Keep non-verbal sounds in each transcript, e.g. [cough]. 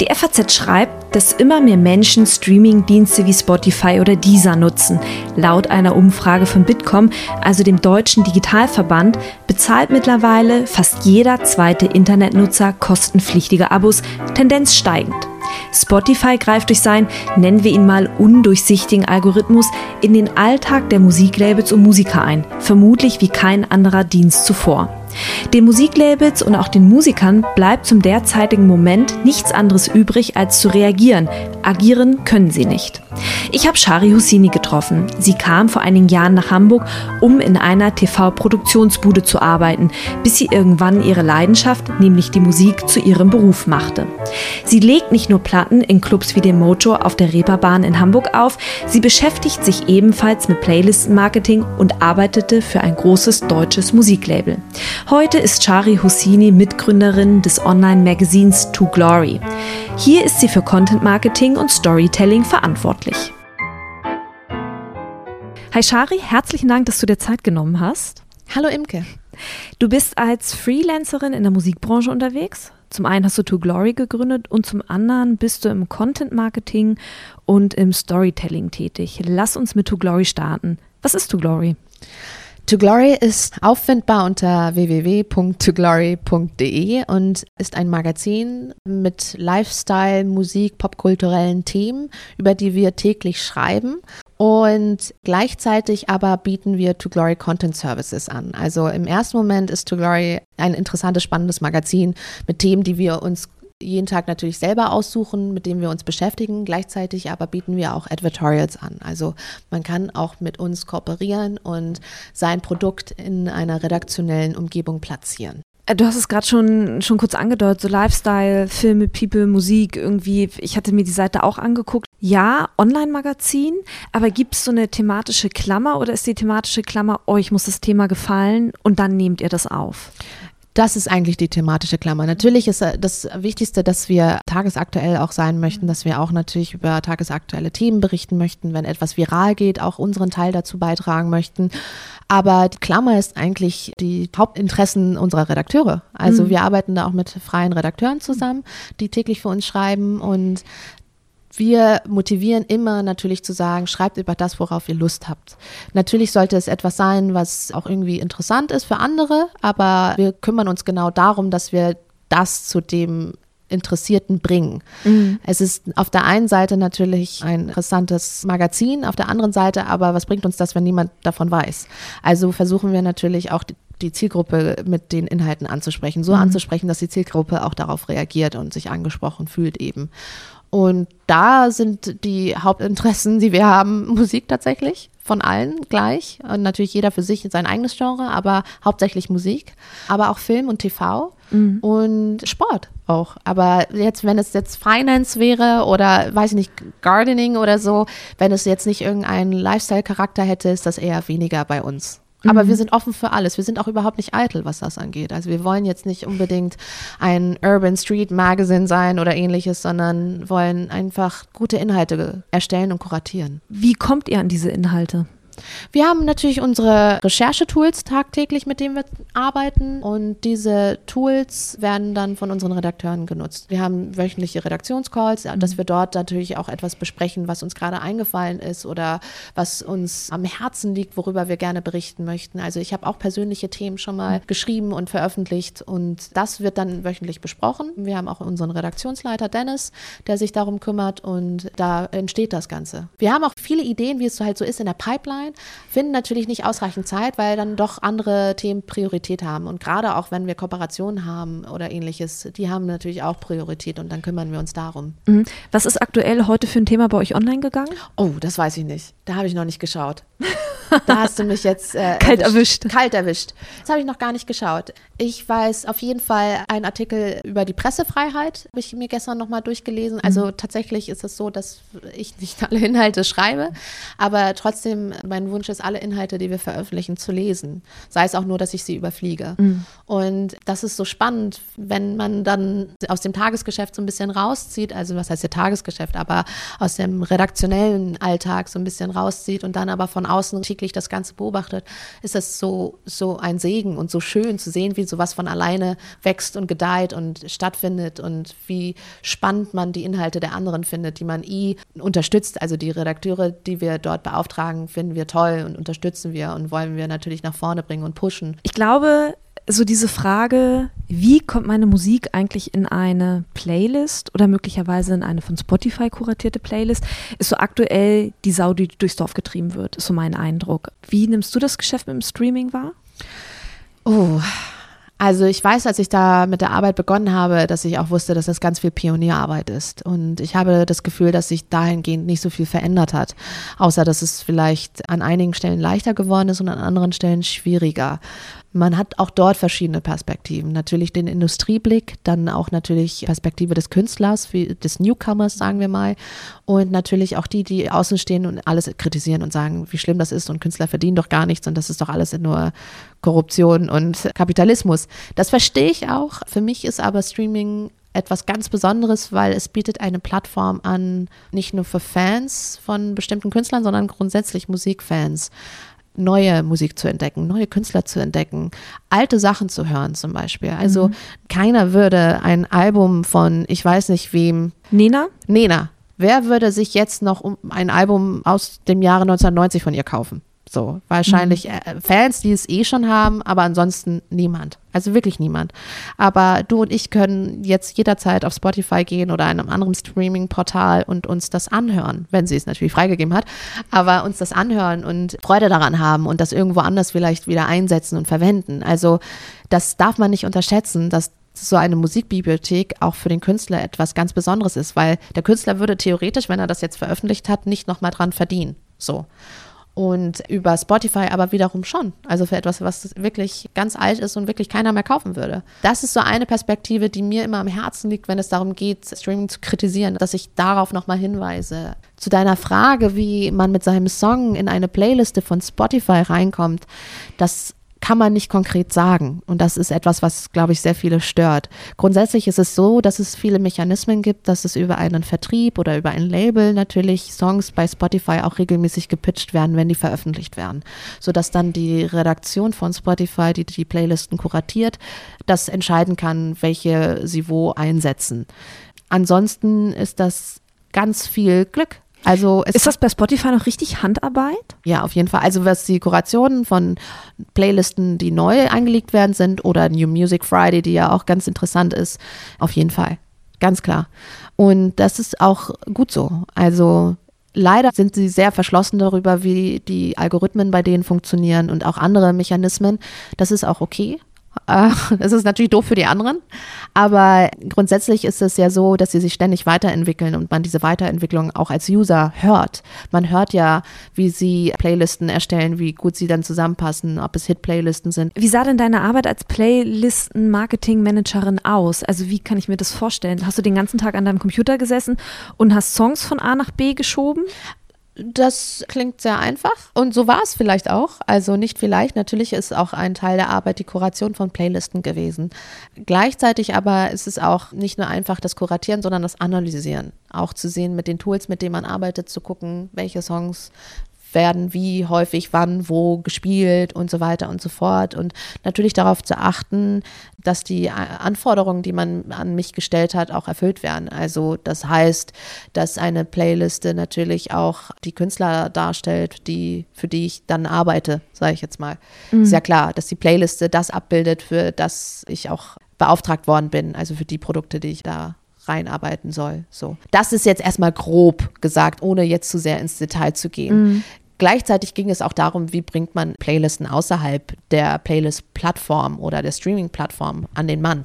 Die FAZ schreibt, dass immer mehr Menschen Streaming-Dienste wie Spotify oder Deezer nutzen. Laut einer Umfrage von Bitkom, also dem deutschen Digitalverband, bezahlt mittlerweile fast jeder zweite Internetnutzer kostenpflichtige Abos, Tendenz steigend. Spotify greift durch seinen, nennen wir ihn mal, undurchsichtigen Algorithmus in den Alltag der Musiklabels und Musiker ein, vermutlich wie kein anderer Dienst zuvor. Den Musiklabels und auch den Musikern bleibt zum derzeitigen Moment nichts anderes übrig, als zu reagieren. Agieren können sie nicht. Ich habe Shari Husini getroffen. Sie kam vor einigen Jahren nach Hamburg, um in einer TV-Produktionsbude zu arbeiten, bis sie irgendwann ihre Leidenschaft, nämlich die Musik, zu ihrem Beruf machte. Sie legt nicht nur Platten in Clubs wie dem Mojo auf der Reeperbahn in Hamburg auf, sie beschäftigt sich ebenfalls mit Playlisten-Marketing und arbeitete für ein großes deutsches Musiklabel. Heute ist Shari Husini Mitgründerin des Online-Magazins To Glory. Hier ist sie für Content Marketing und Storytelling verantwortlich. Hi Shari, herzlichen Dank, dass du dir Zeit genommen hast. Hallo Imke. Du bist als Freelancerin in der Musikbranche unterwegs. Zum einen hast du To Glory gegründet und zum anderen bist du im Content Marketing und im Storytelling tätig. Lass uns mit To Glory starten. Was ist To Glory? To Glory ist auffindbar unter www.toglory.de und ist ein Magazin mit Lifestyle, Musik, popkulturellen Themen, über die wir täglich schreiben. Und gleichzeitig aber bieten wir To Glory Content Services an. Also im ersten Moment ist To Glory ein interessantes, spannendes Magazin mit Themen, die wir uns jeden Tag natürlich selber aussuchen, mit dem wir uns beschäftigen. Gleichzeitig aber bieten wir auch Advertorials an. Also man kann auch mit uns kooperieren und sein Produkt in einer redaktionellen Umgebung platzieren. Äh, du hast es gerade schon, schon kurz angedeutet, so Lifestyle, Filme, People, Musik, irgendwie. Ich hatte mir die Seite auch angeguckt. Ja, Online-Magazin, aber gibt es so eine thematische Klammer oder ist die thematische Klammer, euch muss das Thema gefallen und dann nehmt ihr das auf? Das ist eigentlich die thematische Klammer. Natürlich ist äh, das Wichtigste, dass wir tagesaktuell auch sein möchten, dass wir auch natürlich über tagesaktuelle Themen berichten möchten, wenn etwas viral geht, auch unseren Teil dazu beitragen möchten. Aber die Klammer ist eigentlich die Hauptinteressen unserer Redakteure. Also mhm. wir arbeiten da auch mit freien Redakteuren zusammen, die täglich für uns schreiben und wir motivieren immer natürlich zu sagen, schreibt über das, worauf ihr Lust habt. Natürlich sollte es etwas sein, was auch irgendwie interessant ist für andere, aber wir kümmern uns genau darum, dass wir das zu dem Interessierten bringen. Mhm. Es ist auf der einen Seite natürlich ein interessantes Magazin, auf der anderen Seite aber, was bringt uns das, wenn niemand davon weiß? Also versuchen wir natürlich auch die Zielgruppe mit den Inhalten anzusprechen, so mhm. anzusprechen, dass die Zielgruppe auch darauf reagiert und sich angesprochen fühlt eben. Und da sind die Hauptinteressen, die wir haben, Musik tatsächlich, von allen gleich. Und natürlich jeder für sich sein eigenes Genre, aber hauptsächlich Musik, aber auch Film und TV mhm. und Sport auch. Aber jetzt, wenn es jetzt Finance wäre oder weiß ich nicht, Gardening oder so, wenn es jetzt nicht irgendeinen Lifestyle-Charakter hätte, ist das eher weniger bei uns. Aber mhm. wir sind offen für alles. Wir sind auch überhaupt nicht eitel, was das angeht. Also wir wollen jetzt nicht unbedingt ein Urban Street Magazine sein oder ähnliches, sondern wollen einfach gute Inhalte erstellen und kuratieren. Wie kommt ihr an diese Inhalte? Wir haben natürlich unsere Recherchetools tagtäglich, mit denen wir arbeiten und diese Tools werden dann von unseren Redakteuren genutzt. Wir haben wöchentliche Redaktionscalls, mhm. dass wir dort natürlich auch etwas besprechen, was uns gerade eingefallen ist oder was uns am Herzen liegt, worüber wir gerne berichten möchten. Also ich habe auch persönliche Themen schon mal mhm. geschrieben und veröffentlicht und das wird dann wöchentlich besprochen. Wir haben auch unseren Redaktionsleiter Dennis, der sich darum kümmert und da entsteht das Ganze. Wir haben auch viele Ideen, wie es halt so ist in der Pipeline sein, finden natürlich nicht ausreichend Zeit, weil dann doch andere Themen Priorität haben. Und gerade auch wenn wir Kooperationen haben oder ähnliches, die haben natürlich auch Priorität und dann kümmern wir uns darum. Mhm. Was ist aktuell heute für ein Thema bei euch online gegangen? Oh, das weiß ich nicht. Da habe ich noch nicht geschaut. [laughs] Da hast du mich jetzt äh, [laughs] kalt erwischt. erwischt. Kalt erwischt. Das habe ich noch gar nicht geschaut. Ich weiß auf jeden Fall einen Artikel über die Pressefreiheit, habe ich mir gestern nochmal durchgelesen. Mhm. Also tatsächlich ist es so, dass ich nicht alle Inhalte schreibe, aber trotzdem mein Wunsch ist, alle Inhalte, die wir veröffentlichen, zu lesen. Sei es auch nur, dass ich sie überfliege. Mhm. Und das ist so spannend, wenn man dann aus dem Tagesgeschäft so ein bisschen rauszieht, also was heißt der Tagesgeschäft, aber aus dem redaktionellen Alltag so ein bisschen rauszieht und dann aber von außen täglich das Ganze beobachtet, ist das so, so ein Segen und so schön zu sehen, wie sowas von alleine wächst und gedeiht und stattfindet und wie spannend man die Inhalte der anderen findet, die man i unterstützt. Also die Redakteure, die wir dort beauftragen, finden wir toll und unterstützen wir und wollen wir natürlich nach vorne bringen und pushen. Ich glaube, so diese Frage, wie kommt meine Musik eigentlich in eine Playlist oder möglicherweise in eine von Spotify kuratierte Playlist, ist so aktuell die Sau, die durchs Dorf getrieben wird, ist so mein Eindruck. Wie nimmst du das Geschäft mit dem Streaming wahr? Oh, also ich weiß, als ich da mit der Arbeit begonnen habe, dass ich auch wusste, dass das ganz viel Pionierarbeit ist. Und ich habe das Gefühl, dass sich dahingehend nicht so viel verändert hat. Außer dass es vielleicht an einigen Stellen leichter geworden ist und an anderen Stellen schwieriger. Man hat auch dort verschiedene Perspektiven. Natürlich den Industrieblick, dann auch natürlich Perspektive des Künstlers, des Newcomers, sagen wir mal. Und natürlich auch die, die außen stehen und alles kritisieren und sagen, wie schlimm das ist und Künstler verdienen doch gar nichts und das ist doch alles nur Korruption und Kapitalismus. Das verstehe ich auch. Für mich ist aber Streaming etwas ganz Besonderes, weil es bietet eine Plattform an, nicht nur für Fans von bestimmten Künstlern, sondern grundsätzlich Musikfans neue Musik zu entdecken, neue Künstler zu entdecken, alte Sachen zu hören zum Beispiel. Also mhm. keiner würde ein Album von, ich weiß nicht wem. Nena? Nena. Wer würde sich jetzt noch ein Album aus dem Jahre 1990 von ihr kaufen? So, wahrscheinlich mhm. Äh, Fans, die es eh schon haben, aber ansonsten niemand. Also wirklich niemand. Aber du und ich können jetzt jederzeit auf Spotify gehen oder einem anderen Streaming-Portal und uns das anhören, wenn sie es natürlich freigegeben hat, aber uns das anhören und Freude daran haben und das irgendwo anders vielleicht wieder einsetzen und verwenden. Also das darf man nicht unterschätzen, dass so eine Musikbibliothek auch für den Künstler etwas ganz Besonderes ist, weil der Künstler würde theoretisch, wenn er das jetzt veröffentlicht hat, nicht nochmal dran verdienen. So und über Spotify aber wiederum schon. Also für etwas, was wirklich ganz alt ist und wirklich keiner mehr kaufen würde. Das ist so eine Perspektive, die mir immer am Herzen liegt, wenn es darum geht, Streaming zu kritisieren, dass ich darauf nochmal hinweise. Zu deiner Frage, wie man mit seinem Song in eine Playliste von Spotify reinkommt, das kann man nicht konkret sagen. Und das ist etwas, was, glaube ich, sehr viele stört. Grundsätzlich ist es so, dass es viele Mechanismen gibt, dass es über einen Vertrieb oder über ein Label natürlich Songs bei Spotify auch regelmäßig gepitcht werden, wenn die veröffentlicht werden. Sodass dann die Redaktion von Spotify, die die Playlisten kuratiert, das entscheiden kann, welche sie wo einsetzen. Ansonsten ist das ganz viel Glück. Also ist das bei Spotify noch richtig Handarbeit? Ja, auf jeden Fall. Also was die Kurationen von Playlisten, die neu eingelegt werden sind oder New Music Friday, die ja auch ganz interessant ist, auf jeden Fall. Ganz klar. Und das ist auch gut so. Also leider sind sie sehr verschlossen darüber, wie die Algorithmen bei denen funktionieren und auch andere Mechanismen. Das ist auch okay. Äh, [laughs] das ist natürlich doof für die anderen, aber grundsätzlich ist es ja so, dass sie sich ständig weiterentwickeln und man diese Weiterentwicklung auch als User hört. Man hört ja, wie sie Playlisten erstellen, wie gut sie dann zusammenpassen, ob es Hit-Playlisten sind. Wie sah denn deine Arbeit als Playlisten-Marketing-Managerin aus? Also wie kann ich mir das vorstellen? Hast du den ganzen Tag an deinem Computer gesessen und hast Songs von A nach B geschoben? Das klingt sehr einfach und so war es vielleicht auch. Also nicht vielleicht, natürlich ist auch ein Teil der Arbeit die Kuration von Playlisten gewesen. Gleichzeitig aber ist es auch nicht nur einfach das Kuratieren, sondern das Analysieren. Auch zu sehen mit den Tools, mit denen man arbeitet, zu gucken, welche Songs werden wie häufig wann wo gespielt und so weiter und so fort. Und natürlich darauf zu achten, dass die Anforderungen, die man an mich gestellt hat, auch erfüllt werden. Also das heißt, dass eine Playliste natürlich auch die Künstler darstellt, die, für die ich dann arbeite, sage ich jetzt mal. Mhm. Ist ja klar, dass die Playliste das abbildet, für das ich auch beauftragt worden bin, also für die Produkte, die ich da reinarbeiten soll. So. Das ist jetzt erstmal grob gesagt, ohne jetzt zu sehr ins Detail zu gehen. Mhm. Gleichzeitig ging es auch darum, wie bringt man Playlisten außerhalb der Playlist-Plattform oder der Streaming-Plattform an den Mann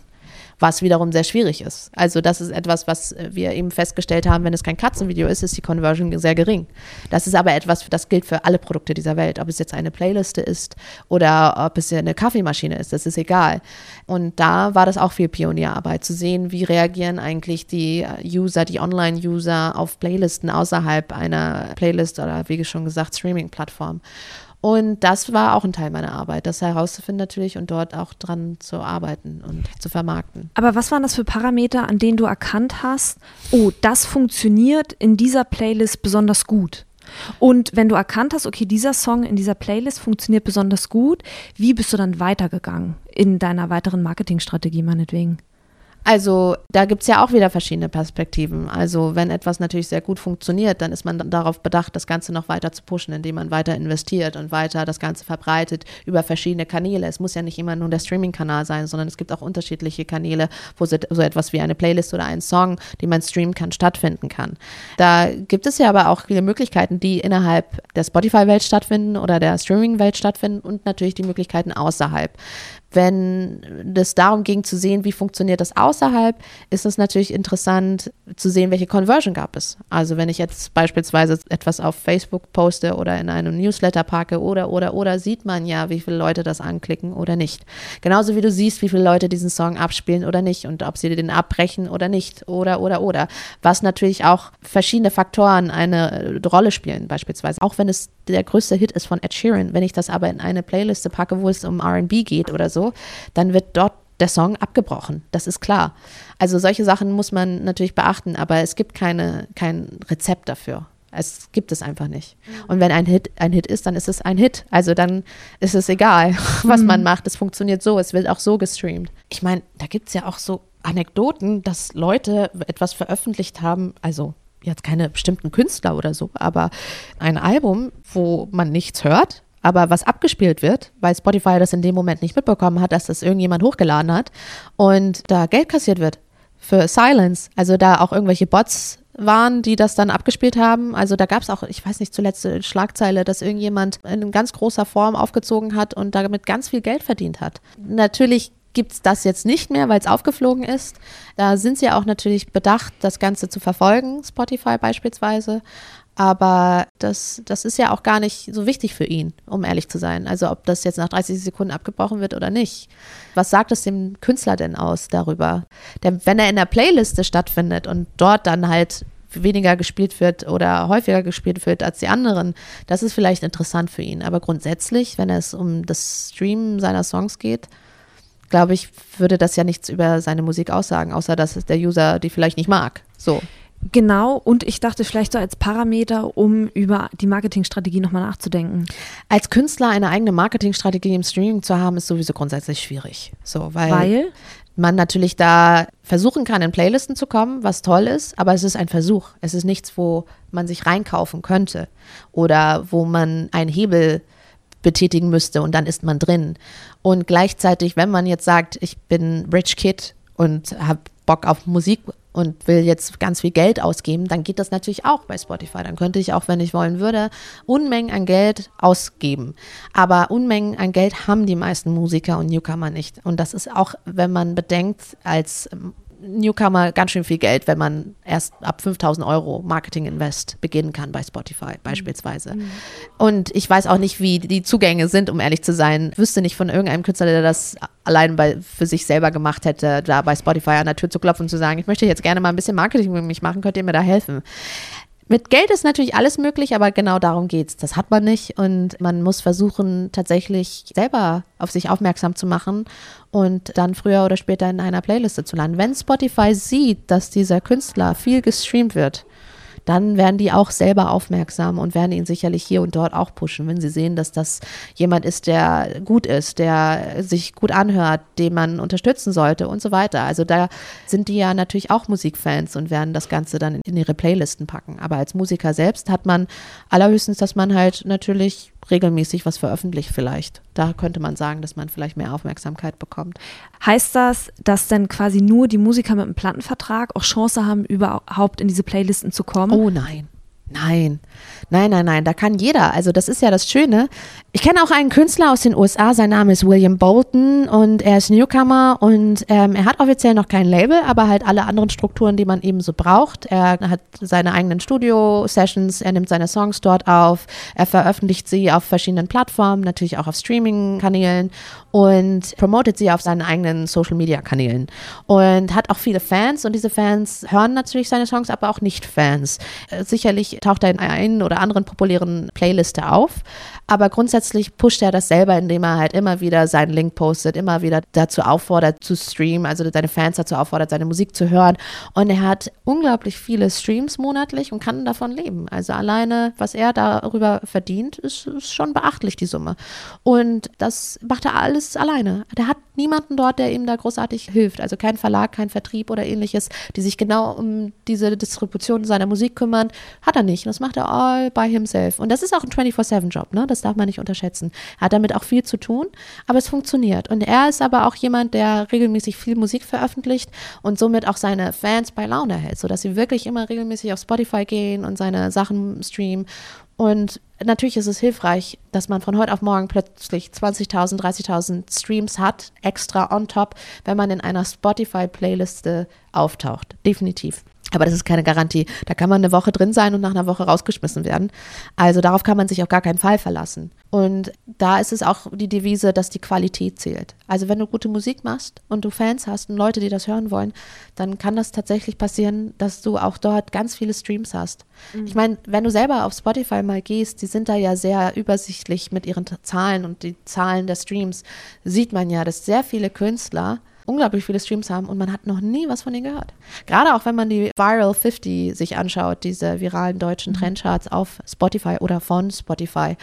was wiederum sehr schwierig ist. Also das ist etwas, was wir eben festgestellt haben, wenn es kein Katzenvideo ist, ist die Conversion sehr gering. Das ist aber etwas, das gilt für alle Produkte dieser Welt, ob es jetzt eine Playliste ist oder ob es eine Kaffeemaschine ist, das ist egal. Und da war das auch viel Pionierarbeit, zu sehen, wie reagieren eigentlich die User, die Online-User auf Playlisten außerhalb einer Playlist oder wie schon gesagt, Streaming-Plattform. Und das war auch ein Teil meiner Arbeit, das herauszufinden natürlich und dort auch dran zu arbeiten und zu vermarkten. Aber was waren das für Parameter, an denen du erkannt hast, oh, das funktioniert in dieser Playlist besonders gut? Und wenn du erkannt hast, okay, dieser Song in dieser Playlist funktioniert besonders gut, wie bist du dann weitergegangen in deiner weiteren Marketingstrategie meinetwegen? Also da gibt es ja auch wieder verschiedene Perspektiven. Also wenn etwas natürlich sehr gut funktioniert, dann ist man darauf bedacht, das Ganze noch weiter zu pushen, indem man weiter investiert und weiter das Ganze verbreitet über verschiedene Kanäle. Es muss ja nicht immer nur der Streaming-Kanal sein, sondern es gibt auch unterschiedliche Kanäle, wo so, etwas wie eine Playlist oder ein Song, den man streamen kann, stattfinden kann. Da gibt es ja aber auch viele Möglichkeiten, die innerhalb der Spotify-Welt stattfinden oder der Streaming-Welt stattfinden und natürlich die Möglichkeiten außerhalb. Wenn es darum ging zu sehen, wie funktioniert das außerhalb, ist es natürlich interessant zu sehen, welche Conversion gab es. Also wenn ich jetzt beispielsweise etwas auf Facebook poste oder in einem Newsletter packe oder, oder, oder, sieht man ja, wie viele Leute das anklicken oder nicht. Genauso wie du siehst, wie viele Leute diesen Song abspielen oder nicht und ob sie den abbrechen oder nicht oder, oder, oder. Was natürlich auch verschiedene Faktoren eine Rolle spielen, beispielsweise. Auch wenn es der größte Hit ist von Ed Sheeran, wenn ich das aber in eine Playliste packe, wo es um RB geht oder so, dann wird dort der Song abgebrochen. Das ist klar. Also solche Sachen muss man natürlich beachten, aber es gibt keine, kein Rezept dafür. Es gibt es einfach nicht. Mhm. Und wenn ein Hit ein Hit ist, dann ist es ein Hit. Also dann ist es egal, [laughs] was man mhm. macht. Es funktioniert so, es wird auch so gestreamt. Ich meine, da gibt es ja auch so Anekdoten, dass Leute etwas veröffentlicht haben, also jetzt keine bestimmten Künstler oder so, aber ein Album, wo man nichts hört, aber was abgespielt wird, weil Spotify das in dem Moment nicht mitbekommen hat, dass das irgendjemand hochgeladen hat und da Geld kassiert wird für Silence, also da auch irgendwelche Bots waren, die das dann abgespielt haben. Also da gab es auch, ich weiß nicht, zuletzt eine Schlagzeile, dass irgendjemand in ganz großer Form aufgezogen hat und damit ganz viel Geld verdient hat. Natürlich gibt es das jetzt nicht mehr, weil es aufgeflogen ist. Da sind sie auch natürlich bedacht, das Ganze zu verfolgen, Spotify beispielsweise. Aber das, das ist ja auch gar nicht so wichtig für ihn, um ehrlich zu sein. Also ob das jetzt nach 30 Sekunden abgebrochen wird oder nicht. Was sagt es dem Künstler denn aus darüber? Denn wenn er in der Playliste stattfindet und dort dann halt weniger gespielt wird oder häufiger gespielt wird als die anderen, das ist vielleicht interessant für ihn. Aber grundsätzlich, wenn es um das Streamen seiner Songs geht, glaube ich, würde das ja nichts über seine Musik aussagen, außer dass der User die vielleicht nicht mag. So. Genau, und ich dachte vielleicht so als Parameter, um über die Marketingstrategie nochmal nachzudenken. Als Künstler eine eigene Marketingstrategie im Streaming zu haben, ist sowieso grundsätzlich schwierig. So, weil, weil? man natürlich da versuchen kann, in Playlisten zu kommen, was toll ist, aber es ist ein Versuch. Es ist nichts, wo man sich reinkaufen könnte oder wo man einen Hebel betätigen müsste und dann ist man drin. Und gleichzeitig, wenn man jetzt sagt, ich bin Rich Kid und habe Bock auf Musik und will jetzt ganz viel Geld ausgeben, dann geht das natürlich auch bei Spotify. Dann könnte ich auch, wenn ich wollen würde, Unmengen an Geld ausgeben. Aber Unmengen an Geld haben die meisten Musiker und Newcomer nicht. Und das ist auch, wenn man bedenkt, als Newcomer ganz schön viel Geld, wenn man erst ab 5000 Euro Marketing Invest beginnen kann bei Spotify beispielsweise. Mhm. Und ich weiß auch nicht, wie die Zugänge sind, um ehrlich zu sein. Ich wüsste nicht von irgendeinem Künstler, der das allein bei, für sich selber gemacht hätte, da bei Spotify an der Tür zu klopfen und zu sagen, ich möchte jetzt gerne mal ein bisschen Marketing mit mich machen, könnt ihr mir da helfen? Mit Geld ist natürlich alles möglich, aber genau darum geht's. Das hat man nicht und man muss versuchen, tatsächlich selber auf sich aufmerksam zu machen und dann früher oder später in einer Playliste zu landen. Wenn Spotify sieht, dass dieser Künstler viel gestreamt wird, dann werden die auch selber aufmerksam und werden ihn sicherlich hier und dort auch pushen, wenn sie sehen, dass das jemand ist, der gut ist, der sich gut anhört, den man unterstützen sollte und so weiter. Also da sind die ja natürlich auch Musikfans und werden das Ganze dann in ihre Playlisten packen. Aber als Musiker selbst hat man allerhöchstens, dass man halt natürlich regelmäßig was veröffentlicht vielleicht. Da könnte man sagen, dass man vielleicht mehr Aufmerksamkeit bekommt. Heißt das, dass dann quasi nur die Musiker mit einem Plattenvertrag auch Chance haben, überhaupt in diese Playlisten zu kommen? Oh nein. Nein, nein, nein, nein, da kann jeder. Also das ist ja das Schöne. Ich kenne auch einen Künstler aus den USA, sein Name ist William Bolton und er ist Newcomer und ähm, er hat offiziell noch kein Label, aber halt alle anderen Strukturen, die man eben so braucht. Er hat seine eigenen Studio-Sessions, er nimmt seine Songs dort auf, er veröffentlicht sie auf verschiedenen Plattformen, natürlich auch auf Streaming-Kanälen und promotet sie auf seinen eigenen Social-Media-Kanälen und hat auch viele Fans und diese Fans hören natürlich seine Songs, aber auch Nicht-Fans. Sicherlich taucht er in einen oder anderen populären Playliste auf. Aber grundsätzlich pusht er das selber, indem er halt immer wieder seinen Link postet, immer wieder dazu auffordert zu streamen, also seine Fans dazu auffordert, seine Musik zu hören. Und er hat unglaublich viele Streams monatlich und kann davon leben. Also alleine, was er darüber verdient, ist, ist schon beachtlich, die Summe. Und das macht er alles alleine. Der hat niemanden dort, der ihm da großartig hilft. Also kein Verlag, kein Vertrieb oder ähnliches, die sich genau um diese Distribution seiner Musik kümmern. Hat er nicht. Das macht er all by himself. Und das ist auch ein 24-7-Job, ne? Das darf man nicht unterschätzen. Er hat damit auch viel zu tun, aber es funktioniert. Und er ist aber auch jemand, der regelmäßig viel Musik veröffentlicht und somit auch seine Fans bei Laune hält, sodass sie wirklich immer regelmäßig auf Spotify gehen und seine Sachen streamen. Und natürlich ist es hilfreich, dass man von heute auf morgen plötzlich 20.000, 30.000 Streams hat, extra on top, wenn man in einer Spotify-Playliste auftaucht. Definitiv. Aber das ist keine Garantie. Da kann man eine Woche drin sein und nach einer Woche rausgeschmissen werden. Also darauf kann man sich auf gar keinen Fall verlassen. Und da ist es auch die Devise, dass die Qualität zählt. Also wenn du gute Musik machst und du Fans hast und Leute, die das hören wollen, dann kann das tatsächlich passieren, dass du auch dort ganz viele Streams hast. Mhm. Ich meine, wenn du selber auf Spotify mal gehst, die sind da ja sehr übersichtlich mit ihren Zahlen und die Zahlen der Streams, sieht man ja, dass sehr viele Künstler unglaublich viele Streams haben und man hat noch nie was von denen gehört. Gerade auch wenn man die Viral 50 sich anschaut, diese viralen deutschen mhm. Trendcharts auf Spotify oder von Spotify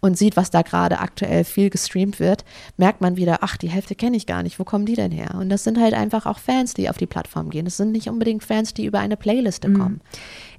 und sieht, was da gerade aktuell viel gestreamt wird, merkt man wieder, ach, die Hälfte kenne ich gar nicht, wo kommen die denn her? Und das sind halt einfach auch Fans, die auf die Plattform gehen. Das sind nicht unbedingt Fans, die über eine Playliste mhm. kommen.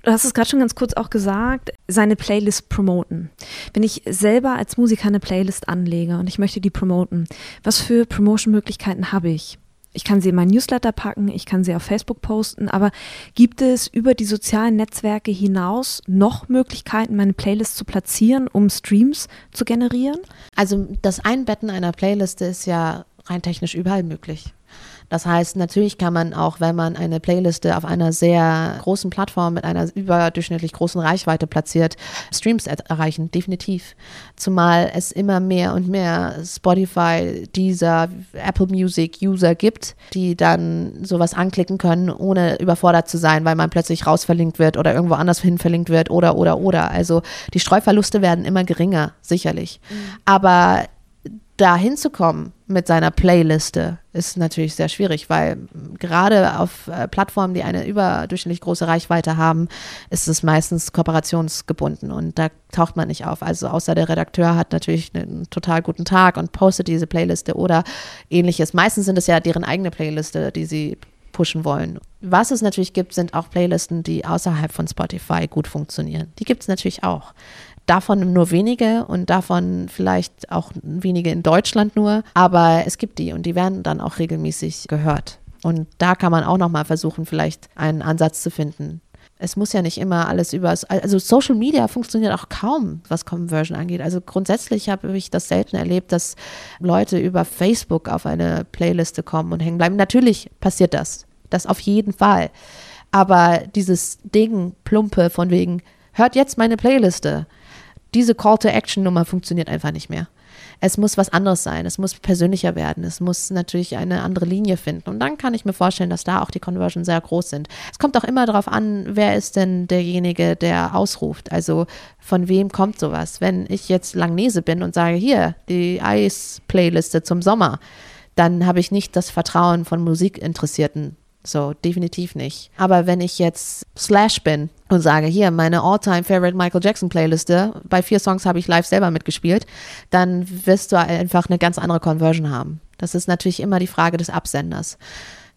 Du hast es gerade schon ganz kurz auch gesagt, seine Playlist promoten. Wenn ich selber als Musiker eine Playlist anlege und ich möchte die promoten, was für Promotion-Möglichkeiten habe ich? Ich kann sie in mein Newsletter packen, ich kann sie auf Facebook posten, aber gibt es über die sozialen Netzwerke hinaus noch Möglichkeiten, meine Playlist zu platzieren, um Streams zu generieren? Also das Einbetten einer Playliste ist ja rein technisch überall möglich. Das heißt, natürlich kann man auch, wenn man eine Playliste auf einer sehr großen Plattform mit einer überdurchschnittlich großen Reichweite platziert, Streams erreichen, definitiv. Zumal es immer mehr und mehr Spotify, dieser Apple Music User gibt, die dann sowas anklicken können, ohne überfordert zu sein, weil man plötzlich rausverlinkt wird oder irgendwo anders hin verlinkt wird oder, oder, oder. Also die Streuverluste werden immer geringer, sicherlich. Mhm. Aber da hinzukommen mit seiner Playliste ist natürlich sehr schwierig, weil gerade auf äh, Plattformen, die eine überdurchschnittlich große Reichweite haben, ist es meistens kooperationsgebunden und da taucht man nicht auf. Also außer der Redakteur hat natürlich einen total guten Tag und postet diese Playliste oder ähnliches. Meistens sind es ja deren eigene Playliste, die sie pushen wollen. Was es natürlich gibt, sind auch Playlisten, die außerhalb von Spotify gut funktionieren. Die gibt es natürlich auch. Davon nur wenige und davon vielleicht auch wenige in Deutschland nur. Aber es gibt die und die werden dann auch regelmäßig gehört. Und da kann man auch nochmal versuchen, vielleicht einen Ansatz zu finden. Es muss ja nicht immer alles über, also Social Media funktioniert auch kaum, was Conversion angeht. Also grundsätzlich habe ich das selten erlebt, dass Leute über Facebook auf eine Playliste kommen und hängen bleiben. Natürlich passiert das, das auf jeden Fall. Aber dieses Ding, plumpe von wegen, hört jetzt meine Playliste diese Call-to-Action-Nummer funktioniert einfach nicht mehr. Es muss was anderes sein, es muss persönlicher werden, es muss natürlich eine andere Linie finden. Und dann kann ich mir vorstellen, dass da auch die Conversion sehr groß sind. Es kommt auch immer darauf an, wer ist denn derjenige, der ausruft. Also von wem kommt sowas? Wenn ich jetzt Langnese bin und sage, hier, die Eis-Playliste zum Sommer, dann habe ich nicht das Vertrauen von Musikinteressierten so, definitiv nicht. Aber wenn ich jetzt Slash bin und sage, hier, meine all-time favorite Michael Jackson Playliste, bei vier Songs habe ich live selber mitgespielt, dann wirst du einfach eine ganz andere Conversion haben. Das ist natürlich immer die Frage des Absenders.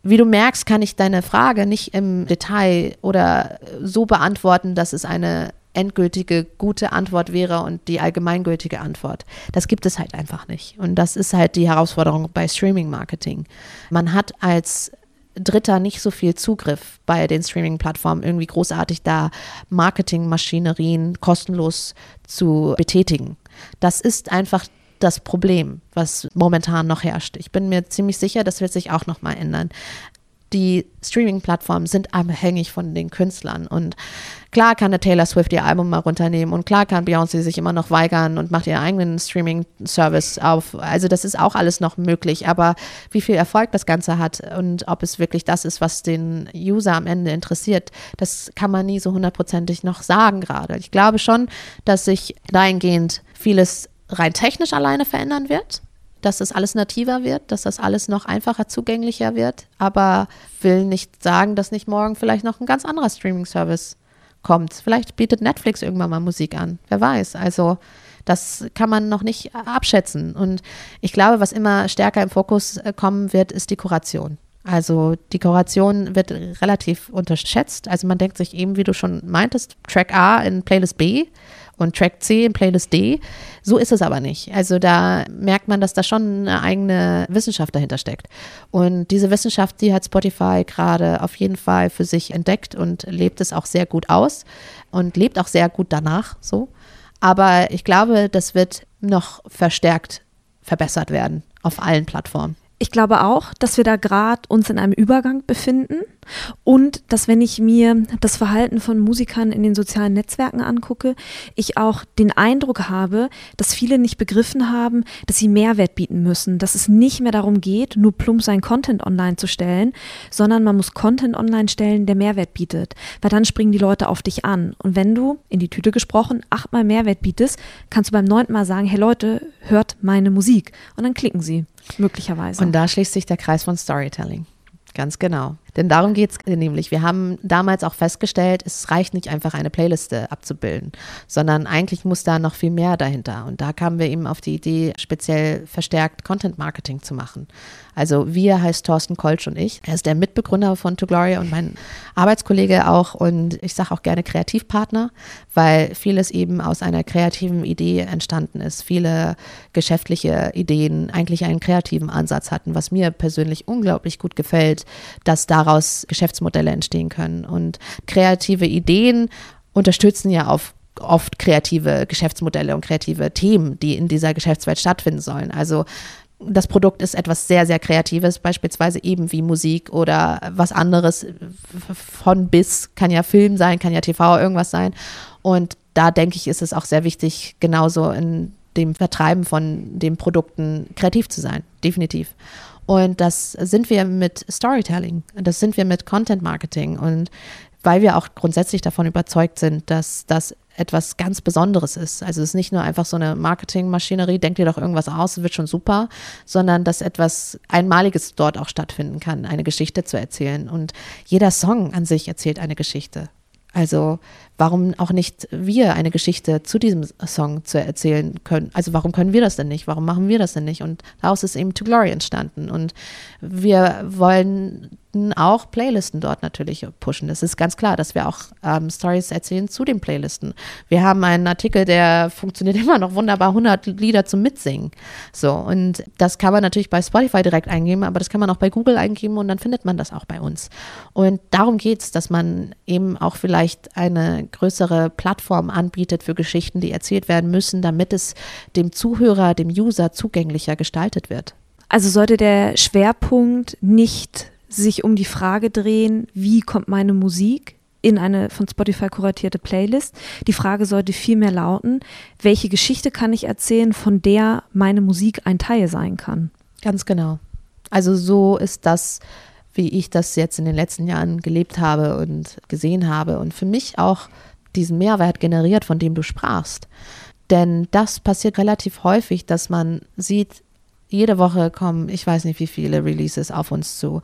Wie du merkst, kann ich deine Frage nicht im Detail oder so beantworten, dass es eine endgültige gute Antwort wäre und die allgemeingültige Antwort. Das gibt es halt einfach nicht. Und das ist halt die Herausforderung bei Streaming-Marketing. Man hat als Dritter nicht so viel Zugriff bei den Streaming-Plattformen, irgendwie großartig da Marketingmaschinerien kostenlos zu betätigen. Das ist einfach das Problem, was momentan noch herrscht. Ich bin mir ziemlich sicher, das wird sich auch noch mal ändern die Streaming-Plattformen sind abhängig von den Künstlern. Und klar kann eine Taylor Swift ihr Album mal runternehmen und klar kann Beyoncé sich immer noch weigern und macht ihren eigenen Streaming-Service auf. Also das ist auch alles noch möglich. Aber wie viel Erfolg das Ganze hat und ob es wirklich das ist, was den User am Ende interessiert, das kann man nie so hundertprozentig noch sagen gerade. Ich glaube schon, dass sich dahingehend vieles rein technisch alleine verändern wird dass das alles nativer wird, dass das alles noch einfacher zugänglicher wird, aber will nicht sagen, dass nicht morgen vielleicht noch ein ganz anderer Streaming-Service kommt. Vielleicht bietet Netflix irgendwann mal Musik an, wer weiß. Also das kann man noch nicht abschätzen. Und ich glaube, was immer stärker im Fokus äh, kommen wird, ist die Kuration. Also die Kuration wird relativ unterschätzt. Also man denkt sich eben, wie du schon meintest, Track A in Playlist B und Track C in Playlist D. So ist es aber nicht. Also da merkt man, dass da schon eine eigene Wissenschaft dahinter steckt. Und diese Wissenschaft, die hat Spotify gerade auf jeden Fall für sich entdeckt und lebt es auch sehr gut aus und lebt auch sehr gut danach so. Aber ich glaube, das wird noch verstärkt verbessert werden auf allen Plattformen. Ich glaube auch, dass wir da gerade uns in einem Übergang befinden und dass wenn ich mir das Verhalten von Musikern in den sozialen Netzwerken angucke, ich auch den Eindruck habe, dass viele nicht begriffen haben, dass sie Mehrwert bieten müssen, dass es nicht mehr darum geht, nur plump sein Content online zu stellen, sondern man muss Content online stellen, der Mehrwert bietet, weil dann springen die Leute auf dich an. Und wenn du, in die Tüte gesprochen, achtmal Mehrwert bietest, kannst du beim neunten Mal sagen, hey Leute, hört meine Musik. Und dann klicken sie möglicherweise. Und da schließt sich der Kreis von Storytelling. Ganz genau. Denn darum geht es nämlich. Wir haben damals auch festgestellt, es reicht nicht einfach eine Playliste abzubilden, sondern eigentlich muss da noch viel mehr dahinter. Und da kamen wir eben auf die Idee, speziell verstärkt Content Marketing zu machen. Also wir heißt Thorsten Kolsch und ich. Er ist der Mitbegründer von To Gloria und mein Arbeitskollege auch und ich sage auch gerne Kreativpartner, weil vieles eben aus einer kreativen Idee entstanden ist. Viele geschäftliche Ideen eigentlich einen kreativen Ansatz hatten, was mir persönlich unglaublich gut gefällt, dass daraus Geschäftsmodelle entstehen können. Und kreative Ideen unterstützen ja auf oft kreative Geschäftsmodelle und kreative Themen, die in dieser Geschäftswelt stattfinden sollen. Also das Produkt ist etwas sehr, sehr Kreatives, beispielsweise eben wie Musik oder was anderes von bis, kann ja Film sein, kann ja TV, irgendwas sein. Und da denke ich, ist es auch sehr wichtig, genauso in dem Vertreiben von den Produkten kreativ zu sein, definitiv. Und das sind wir mit Storytelling, das sind wir mit Content Marketing und weil wir auch grundsätzlich davon überzeugt sind, dass das etwas ganz Besonderes ist. Also es ist nicht nur einfach so eine Marketingmaschinerie, denkt dir doch irgendwas aus, wird schon super, sondern dass etwas Einmaliges dort auch stattfinden kann, eine Geschichte zu erzählen. Und jeder Song an sich erzählt eine Geschichte. Also warum auch nicht wir eine Geschichte zu diesem Song zu erzählen können? Also warum können wir das denn nicht? Warum machen wir das denn nicht? Und daraus ist eben To Glory entstanden. Und wir wollen auch Playlisten dort natürlich pushen. Es ist ganz klar, dass wir auch ähm, Stories erzählen zu den Playlisten. Wir haben einen Artikel, der funktioniert [laughs] immer noch wunderbar, 100 Lieder zum Mitsingen. So, und das kann man natürlich bei Spotify direkt eingeben, aber das kann man auch bei Google eingeben und dann findet man das auch bei uns. Und darum geht es, dass man eben auch vielleicht eine größere Plattform anbietet für Geschichten, die erzählt werden müssen, damit es dem Zuhörer, dem User zugänglicher gestaltet wird. Also sollte der Schwerpunkt nicht sich um die Frage drehen, wie kommt meine Musik in eine von Spotify kuratierte Playlist. Die Frage sollte vielmehr lauten, welche Geschichte kann ich erzählen, von der meine Musik ein Teil sein kann? Ganz genau. Also so ist das, wie ich das jetzt in den letzten Jahren gelebt habe und gesehen habe und für mich auch diesen Mehrwert generiert, von dem du sprachst. Denn das passiert relativ häufig, dass man sieht, jede Woche kommen, ich weiß nicht wie viele Releases auf uns zu.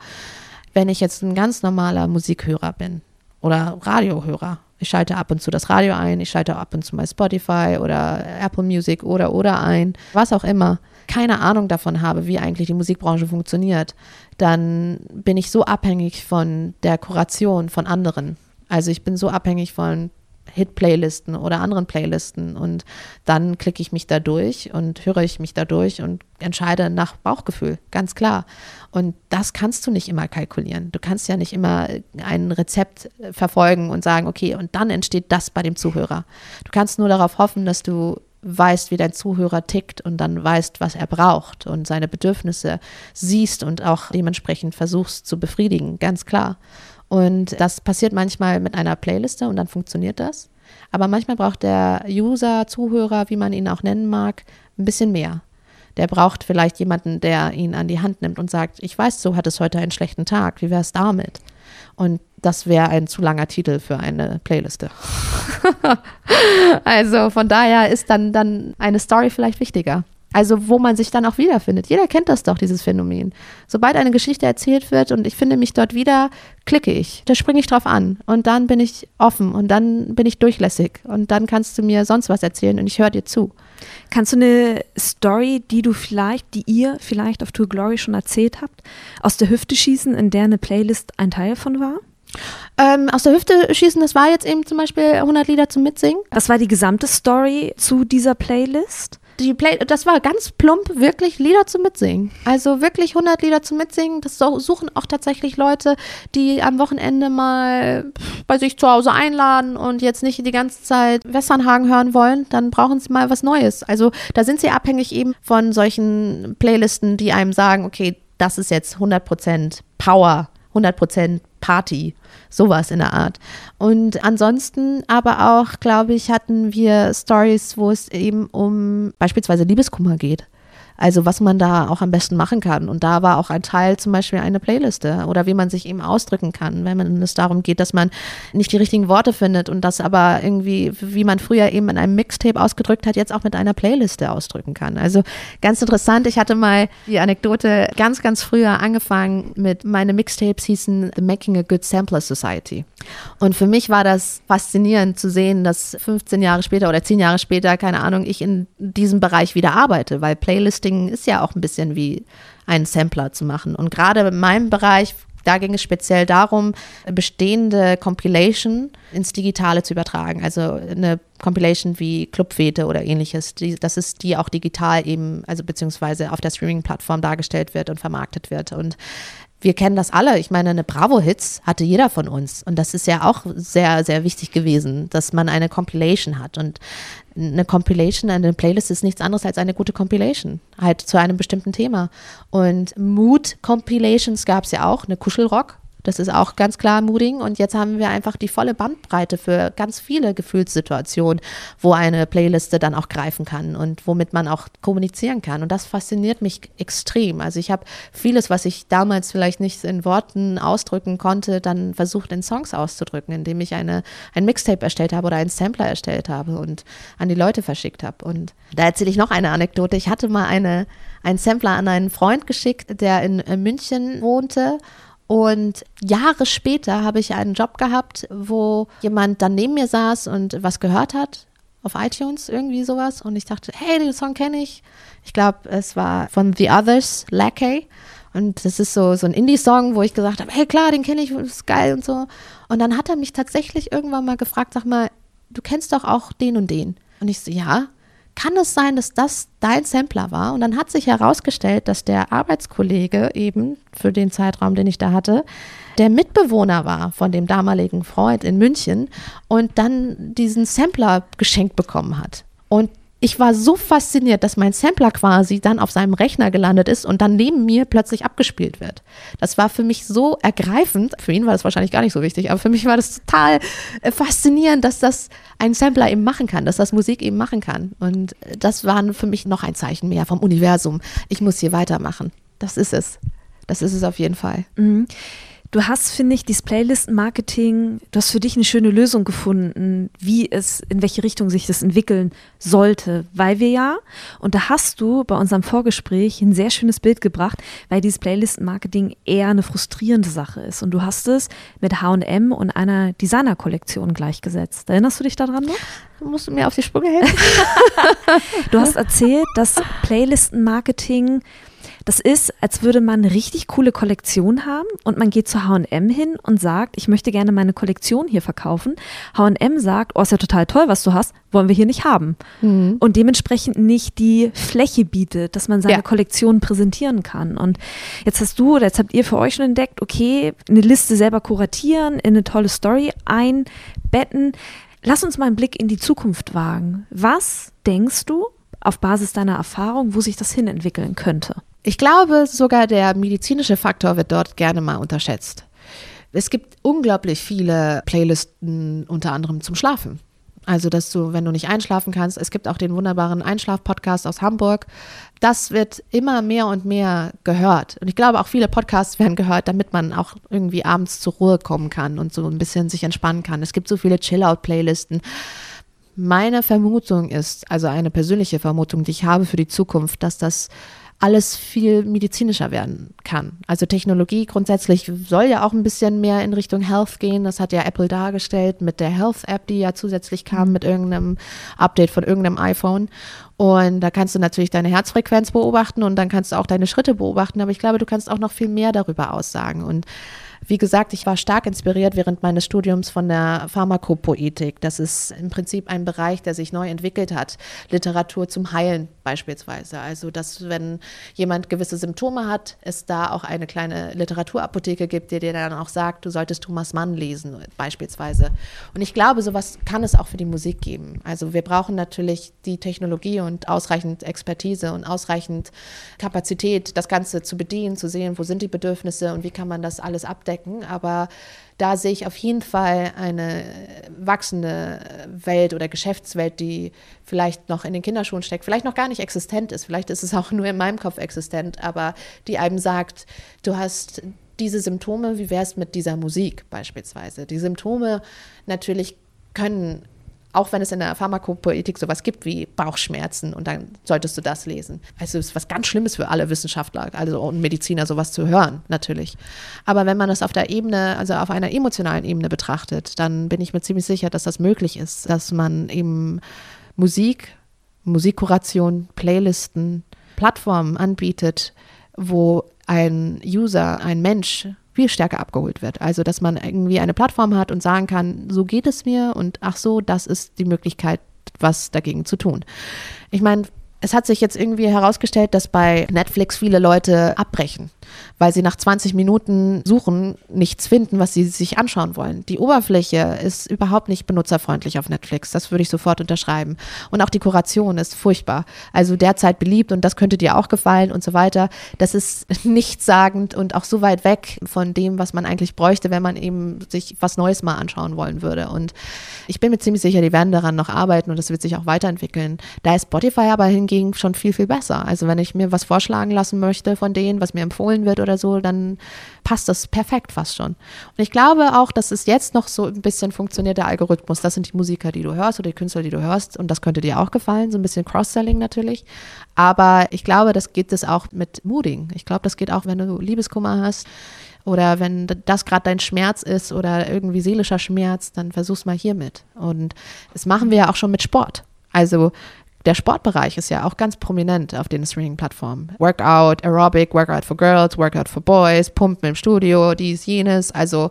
Wenn ich jetzt ein ganz normaler Musikhörer bin oder Radiohörer, ich schalte ab und zu das Radio ein, ich schalte ab und zu mal Spotify oder Apple Music oder oder ein, was auch immer, keine Ahnung davon habe, wie eigentlich die Musikbranche funktioniert, dann bin ich so abhängig von der Kuration von anderen. Also ich bin so abhängig von Hit-Playlisten oder anderen Playlisten und dann klicke ich mich da durch und höre ich mich da durch und entscheide nach Bauchgefühl, ganz klar. Und das kannst du nicht immer kalkulieren. Du kannst ja nicht immer ein Rezept verfolgen und sagen, okay, und dann entsteht das bei dem Zuhörer. Du kannst nur darauf hoffen, dass du weißt, wie dein Zuhörer tickt und dann weißt, was er braucht und seine Bedürfnisse siehst und auch dementsprechend versuchst zu befriedigen, ganz klar. Und das passiert manchmal mit einer Playliste und dann funktioniert das. Aber manchmal braucht der User, Zuhörer, wie man ihn auch nennen mag, ein bisschen mehr. Der braucht vielleicht jemanden, der ihn an die Hand nimmt und sagt, ich weiß, du hattest heute einen schlechten Tag, wie wäre es damit? Und das wäre ein zu langer Titel für eine Playliste. [laughs] also von daher ist dann, dann eine Story vielleicht wichtiger. Also wo man sich dann auch wiederfindet. Jeder kennt das doch, dieses Phänomen. Sobald eine Geschichte erzählt wird und ich finde mich dort wieder, klicke ich. Da springe ich drauf an. Und dann bin ich offen und dann bin ich durchlässig. Und dann kannst du mir sonst was erzählen und ich höre dir zu. Kannst du eine Story, die du vielleicht, die ihr vielleicht auf Tour Glory schon erzählt habt, aus der Hüfte schießen, in der eine Playlist ein Teil von war? Ähm, aus der Hüfte schießen, das war jetzt eben zum Beispiel 100 Lieder zum Mitsingen. Das war die gesamte Story zu dieser Playlist? Die Play das war ganz plump, wirklich Lieder zum Mitsingen. Also wirklich 100 Lieder zum Mitsingen. Das suchen auch tatsächlich Leute, die am Wochenende mal bei sich zu Hause einladen und jetzt nicht die ganze Zeit Westernhagen hören wollen. Dann brauchen sie mal was Neues. Also da sind sie abhängig eben von solchen Playlisten, die einem sagen, okay, das ist jetzt 100% Power, 100% Party, sowas in der Art. Und ansonsten aber auch, glaube ich, hatten wir Stories, wo es eben um beispielsweise Liebeskummer geht. Also was man da auch am besten machen kann. Und da war auch ein Teil zum Beispiel eine Playliste oder wie man sich eben ausdrücken kann, wenn es darum geht, dass man nicht die richtigen Worte findet und das aber irgendwie, wie man früher eben in einem Mixtape ausgedrückt hat, jetzt auch mit einer Playliste ausdrücken kann. Also ganz interessant. Ich hatte mal die Anekdote ganz, ganz früher angefangen mit meine Mixtapes hießen The Making a Good Sampler Society. Und für mich war das faszinierend zu sehen, dass 15 Jahre später oder 10 Jahre später, keine Ahnung, ich in diesem Bereich wieder arbeite, weil Playlisting ist ja auch ein bisschen wie einen Sampler zu machen. Und gerade in meinem Bereich, da ging es speziell darum, bestehende Compilation ins Digitale zu übertragen. Also eine Compilation wie Clubfete oder ähnliches. Die, das ist die auch digital eben, also beziehungsweise auf der Streaming-Plattform dargestellt wird und vermarktet wird. Und wir kennen das alle. Ich meine, eine Bravo-Hits hatte jeder von uns. Und das ist ja auch sehr, sehr wichtig gewesen, dass man eine Compilation hat. Und eine Compilation, eine Playlist ist nichts anderes als eine gute Compilation, halt zu einem bestimmten Thema. Und Mood-Compilations gab es ja auch, eine Kuschelrock das ist auch ganz klar Mooding. Und jetzt haben wir einfach die volle Bandbreite für ganz viele Gefühlssituationen, wo eine Playliste dann auch greifen kann und womit man auch kommunizieren kann. Und das fasziniert mich extrem. Also ich habe vieles, was ich damals vielleicht nicht in Worten ausdrücken konnte, dann versucht in Songs auszudrücken, indem ich eine, ein Mixtape erstellt habe oder einen Sampler erstellt habe und an die Leute verschickt habe. Und da erzähle ich noch eine Anekdote. Ich hatte mal eine, einen Sampler an einen Freund geschickt, der in München wohnte und Jahre später habe ich einen Job gehabt, wo jemand dann neben mir saß und was gehört hat auf iTunes, irgendwie sowas. Und ich dachte, hey, den Song kenne ich. Ich glaube, es war von The Others, Lackey. Und das ist so, so ein Indie-Song, wo ich gesagt habe, hey, klar, den kenne ich, ist geil und so. Und dann hat er mich tatsächlich irgendwann mal gefragt, sag mal, du kennst doch auch den und den. Und ich so, ja kann es sein, dass das dein Sampler war? Und dann hat sich herausgestellt, dass der Arbeitskollege eben für den Zeitraum, den ich da hatte, der Mitbewohner war von dem damaligen Freund in München und dann diesen Sampler geschenkt bekommen hat. Und ich war so fasziniert, dass mein Sampler quasi dann auf seinem Rechner gelandet ist und dann neben mir plötzlich abgespielt wird. Das war für mich so ergreifend. Für ihn war das wahrscheinlich gar nicht so wichtig, aber für mich war das total äh, faszinierend, dass das ein Sampler eben machen kann, dass das Musik eben machen kann. Und das war für mich noch ein Zeichen mehr vom Universum. Ich muss hier weitermachen. Das ist es. Das ist es auf jeden Fall. Mhm. Du hast, finde ich, dieses Playlist-Marketing, du hast für dich eine schöne Lösung gefunden, wie es, in welche Richtung sich das entwickeln sollte, weil wir ja, und da hast du bei unserem Vorgespräch ein sehr schönes Bild gebracht, weil dieses Playlist-Marketing eher eine frustrierende Sache ist. Und du hast es mit HM und einer Designer-Kollektion gleichgesetzt. Erinnerst du dich daran noch? Musst du mir auf die Sprünge helfen? [laughs] du hast erzählt, dass Playlisten-Marketing das ist, als würde man eine richtig coole Kollektion haben und man geht zu HM hin und sagt, ich möchte gerne meine Kollektion hier verkaufen. HM sagt, oh, ist ja total toll, was du hast, wollen wir hier nicht haben. Mhm. Und dementsprechend nicht die Fläche bietet, dass man seine ja. Kollektion präsentieren kann. Und jetzt hast du oder jetzt habt ihr für euch schon entdeckt, okay, eine Liste selber kuratieren, in eine tolle Story einbetten. Lass uns mal einen Blick in die Zukunft wagen. Was denkst du auf Basis deiner Erfahrung, wo sich das hin entwickeln könnte? Ich glaube, sogar der medizinische Faktor wird dort gerne mal unterschätzt. Es gibt unglaublich viele Playlisten, unter anderem zum Schlafen. Also, dass du, wenn du nicht einschlafen kannst, es gibt auch den wunderbaren Einschlaf-Podcast aus Hamburg. Das wird immer mehr und mehr gehört. Und ich glaube, auch viele Podcasts werden gehört, damit man auch irgendwie abends zur Ruhe kommen kann und so ein bisschen sich entspannen kann. Es gibt so viele Chill-Out-Playlisten. Meine Vermutung ist, also eine persönliche Vermutung, die ich habe für die Zukunft, dass das alles viel medizinischer werden kann. Also Technologie grundsätzlich soll ja auch ein bisschen mehr in Richtung Health gehen. Das hat ja Apple dargestellt mit der Health-App, die ja zusätzlich kam mit irgendeinem Update von irgendeinem iPhone. Und da kannst du natürlich deine Herzfrequenz beobachten und dann kannst du auch deine Schritte beobachten. Aber ich glaube, du kannst auch noch viel mehr darüber aussagen. Und wie gesagt, ich war stark inspiriert während meines Studiums von der Pharmakopoetik. Das ist im Prinzip ein Bereich, der sich neu entwickelt hat. Literatur zum Heilen beispielsweise. Also, dass wenn jemand gewisse Symptome hat, es da auch eine kleine Literaturapotheke gibt, die dir dann auch sagt, du solltest Thomas Mann lesen beispielsweise. Und ich glaube, sowas kann es auch für die Musik geben. Also wir brauchen natürlich die Technologie und ausreichend Expertise und ausreichend Kapazität, das Ganze zu bedienen, zu sehen, wo sind die Bedürfnisse und wie kann man das alles abdecken abdecken, aber da sehe ich auf jeden Fall eine wachsende Welt oder Geschäftswelt, die vielleicht noch in den Kinderschuhen steckt, vielleicht noch gar nicht existent ist, vielleicht ist es auch nur in meinem Kopf existent, aber die einem sagt, du hast diese Symptome, wie wäre es mit dieser Musik beispielsweise? Die Symptome natürlich können auch wenn es in der Pharmakopoetik sowas gibt wie Bauchschmerzen und dann solltest du das lesen. Also es ist was ganz Schlimmes für alle Wissenschaftler, also und Mediziner sowas zu hören, natürlich. Aber wenn man das auf der Ebene, also auf einer emotionalen Ebene betrachtet, dann bin ich mir ziemlich sicher, dass das möglich ist, dass man eben Musik, Musikkuration, Playlisten, Plattformen anbietet, wo ein User, ein Mensch viel stärker abgeholt wird. Also, dass man irgendwie eine Plattform hat und sagen kann, so geht es mir und ach so, das ist die Möglichkeit, was dagegen zu tun. Ich meine, es hat sich jetzt irgendwie herausgestellt, dass bei Netflix viele Leute abbrechen weil sie nach 20 Minuten suchen nichts finden, was sie sich anschauen wollen. Die Oberfläche ist überhaupt nicht benutzerfreundlich auf Netflix. Das würde ich sofort unterschreiben. Und auch die Kuration ist furchtbar. Also derzeit beliebt und das könnte dir auch gefallen und so weiter. Das ist [laughs] nichtssagend und auch so weit weg von dem, was man eigentlich bräuchte, wenn man eben sich was Neues mal anschauen wollen würde. Und ich bin mir ziemlich sicher, die werden daran noch arbeiten und das wird sich auch weiterentwickeln. Da ist Spotify aber hingegen schon viel, viel besser. Also wenn ich mir was vorschlagen lassen möchte von denen, was mir empfohlen empfohlen wird oder so, dann passt das perfekt fast schon. Und ich glaube auch, dass es jetzt noch so ein bisschen funktioniert, der Algorithmus. Das sind die Musiker, die du hörst oder die Künstler, die du hörst. Und das könnte dir auch gefallen, so ein bisschen Cross-Selling natürlich. Aber ich glaube, das geht es auch mit Mooding. Ich glaube, das geht auch, wenn du Liebeskummer hast oder wenn das gerade dein Schmerz ist oder irgendwie seelischer Schmerz, dann versuch's mal hiermit. Und das machen wir ja auch schon mit Sport. Also der Sportbereich ist ja auch ganz prominent auf den Streaming-Plattformen. Workout, Aerobic, Workout for Girls, Workout for Boys, Pumpen im Studio, dies, jenes, also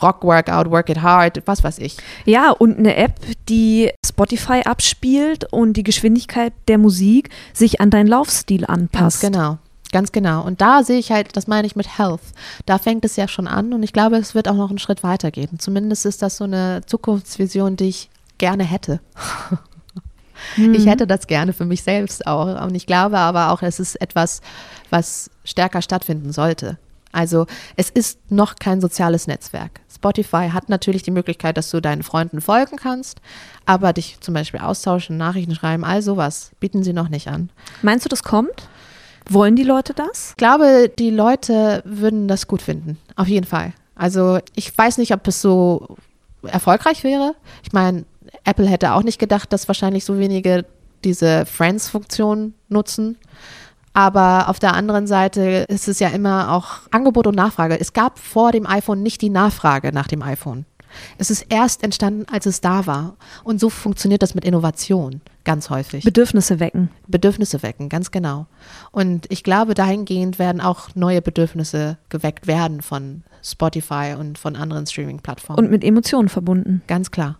Rock-Workout, Work It Hard, was weiß ich. Ja, und eine App, die Spotify abspielt und die Geschwindigkeit der Musik sich an deinen Laufstil anpasst. Ganz genau. Ganz genau. Und da sehe ich halt, das meine ich mit Health. Da fängt es ja schon an und ich glaube, es wird auch noch einen Schritt weitergehen. Zumindest ist das so eine Zukunftsvision, die ich gerne hätte. [laughs] Mhm. Ich hätte das gerne für mich selbst auch. Und ich glaube aber auch, es ist etwas, was stärker stattfinden sollte. Also es ist noch kein soziales Netzwerk. Spotify hat natürlich die Möglichkeit, dass du deinen Freunden folgen kannst, aber dich zum Beispiel austauschen, Nachrichten schreiben, all sowas bieten sie noch nicht an. Meinst du, das kommt? Wollen die Leute das? Ich glaube, die Leute würden das gut finden, auf jeden Fall. Also ich weiß nicht, ob es so erfolgreich wäre. Ich meine, Apple hätte auch nicht gedacht, dass wahrscheinlich so wenige diese Friends-Funktion nutzen. Aber auf der anderen Seite ist es ja immer auch Angebot und Nachfrage. Es gab vor dem iPhone nicht die Nachfrage nach dem iPhone. Es ist erst entstanden, als es da war. Und so funktioniert das mit Innovation ganz häufig. Bedürfnisse wecken. Bedürfnisse wecken, ganz genau. Und ich glaube, dahingehend werden auch neue Bedürfnisse geweckt werden von Spotify und von anderen Streaming-Plattformen. Und mit Emotionen verbunden. Ganz klar.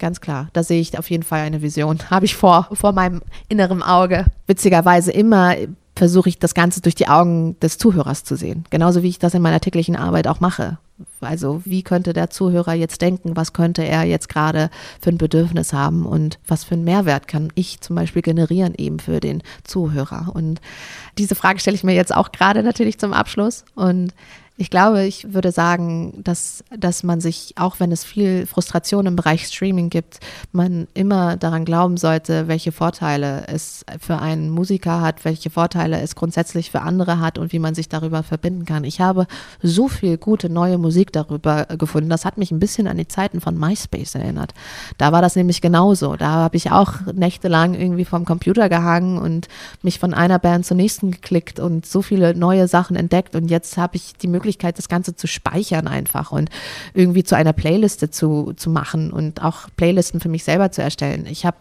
Ganz klar. Da sehe ich auf jeden Fall eine Vision. [laughs] Habe ich vor, vor meinem inneren Auge. Witzigerweise immer versuche ich das Ganze durch die Augen des Zuhörers zu sehen. Genauso wie ich das in meiner täglichen Arbeit auch mache. Also wie könnte der Zuhörer jetzt denken, was könnte er jetzt gerade für ein Bedürfnis haben und was für einen Mehrwert kann ich zum Beispiel generieren eben für den Zuhörer. Und diese Frage stelle ich mir jetzt auch gerade natürlich zum Abschluss. Und ich glaube, ich würde sagen, dass, dass man sich, auch wenn es viel Frustration im Bereich Streaming gibt, man immer daran glauben sollte, welche Vorteile es für einen Musiker hat, welche Vorteile es grundsätzlich für andere hat und wie man sich darüber verbinden kann. Ich habe so viel gute neue Musik darüber gefunden. Das hat mich ein bisschen an die Zeiten von MySpace erinnert. Da war das nämlich genauso. Da habe ich auch nächtelang irgendwie vom Computer gehangen und mich von einer Band zur nächsten geklickt und so viele neue Sachen entdeckt. Und jetzt habe ich die Möglichkeit, Möglichkeit, das Ganze zu speichern einfach und irgendwie zu einer Playliste zu, zu machen und auch Playlisten für mich selber zu erstellen. Ich habe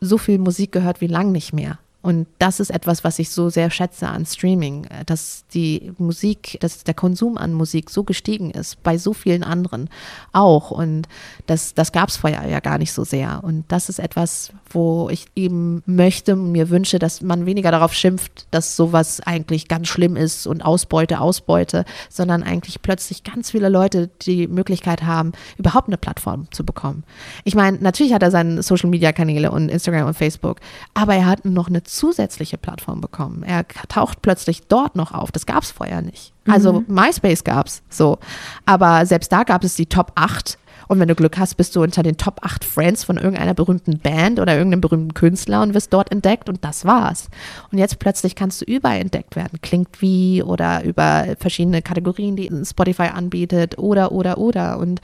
so viel Musik gehört wie lang nicht mehr. Und das ist etwas, was ich so sehr schätze an Streaming, äh, dass die Musik, dass der Konsum an Musik so gestiegen ist, bei so vielen anderen auch. Und das, das gab es vorher ja gar nicht so sehr. Und das ist etwas, wo ich eben möchte, mir wünsche, dass man weniger darauf schimpft, dass sowas eigentlich ganz schlimm ist und Ausbeute, Ausbeute, sondern eigentlich plötzlich ganz viele Leute die Möglichkeit haben, überhaupt eine Plattform zu bekommen. Ich meine, natürlich hat er seine Social Media Kanäle und Instagram und Facebook, aber er hat noch eine zusätzliche Plattform bekommen. Er taucht plötzlich dort noch auf. Das gab es vorher nicht. Also mhm. MySpace gab es so. Aber selbst da gab es die Top 8 und wenn du Glück hast, bist du unter den Top 8 Friends von irgendeiner berühmten Band oder irgendeinem berühmten Künstler und wirst dort entdeckt und das war's. Und jetzt plötzlich kannst du überall entdeckt werden. Klingt wie oder über verschiedene Kategorien, die Spotify anbietet oder, oder, oder. Und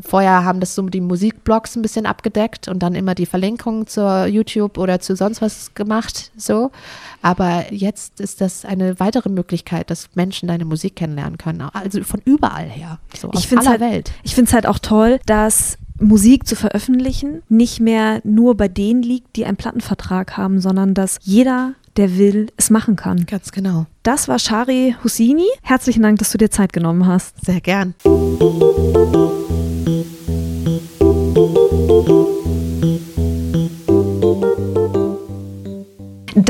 Vorher haben das so die Musikblogs ein bisschen abgedeckt und dann immer die Verlinkungen zur YouTube oder zu sonst was gemacht, so. Aber jetzt ist das eine weitere Möglichkeit, dass Menschen deine Musik kennenlernen können, also von überall her, so aus aller halt, Welt. Ich finde es halt auch toll, dass Musik zu veröffentlichen nicht mehr nur bei denen liegt, die einen Plattenvertrag haben, sondern dass jeder der will, es machen kann. Ganz genau. Das war Shari Husini. Herzlichen Dank, dass du dir Zeit genommen hast. Sehr gern.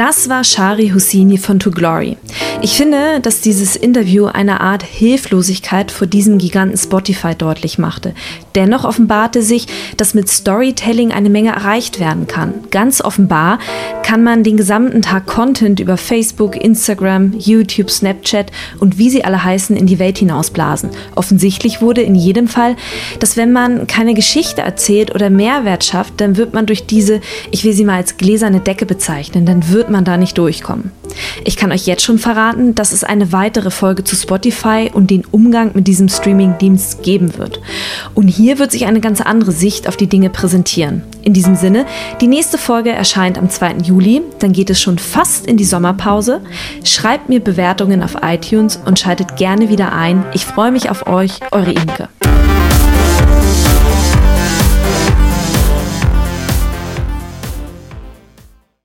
Das war Shari Husseini von To Glory. Ich finde, dass dieses Interview eine Art Hilflosigkeit vor diesem Giganten Spotify deutlich machte. Dennoch offenbarte sich, dass mit Storytelling eine Menge erreicht werden kann. Ganz offenbar kann man den gesamten Tag Content über Facebook, Instagram, YouTube, Snapchat und wie sie alle heißen in die Welt hinausblasen. Offensichtlich wurde in jedem Fall, dass wenn man keine Geschichte erzählt oder Mehrwert schafft, dann wird man durch diese, ich will sie mal als gläserne Decke bezeichnen, dann man da nicht durchkommen. Ich kann euch jetzt schon verraten, dass es eine weitere Folge zu Spotify und den Umgang mit diesem Streaming-Dienst geben wird. Und hier wird sich eine ganz andere Sicht auf die Dinge präsentieren. In diesem Sinne, die nächste Folge erscheint am 2. Juli, dann geht es schon fast in die Sommerpause. Schreibt mir Bewertungen auf iTunes und schaltet gerne wieder ein. Ich freue mich auf euch, eure Imke.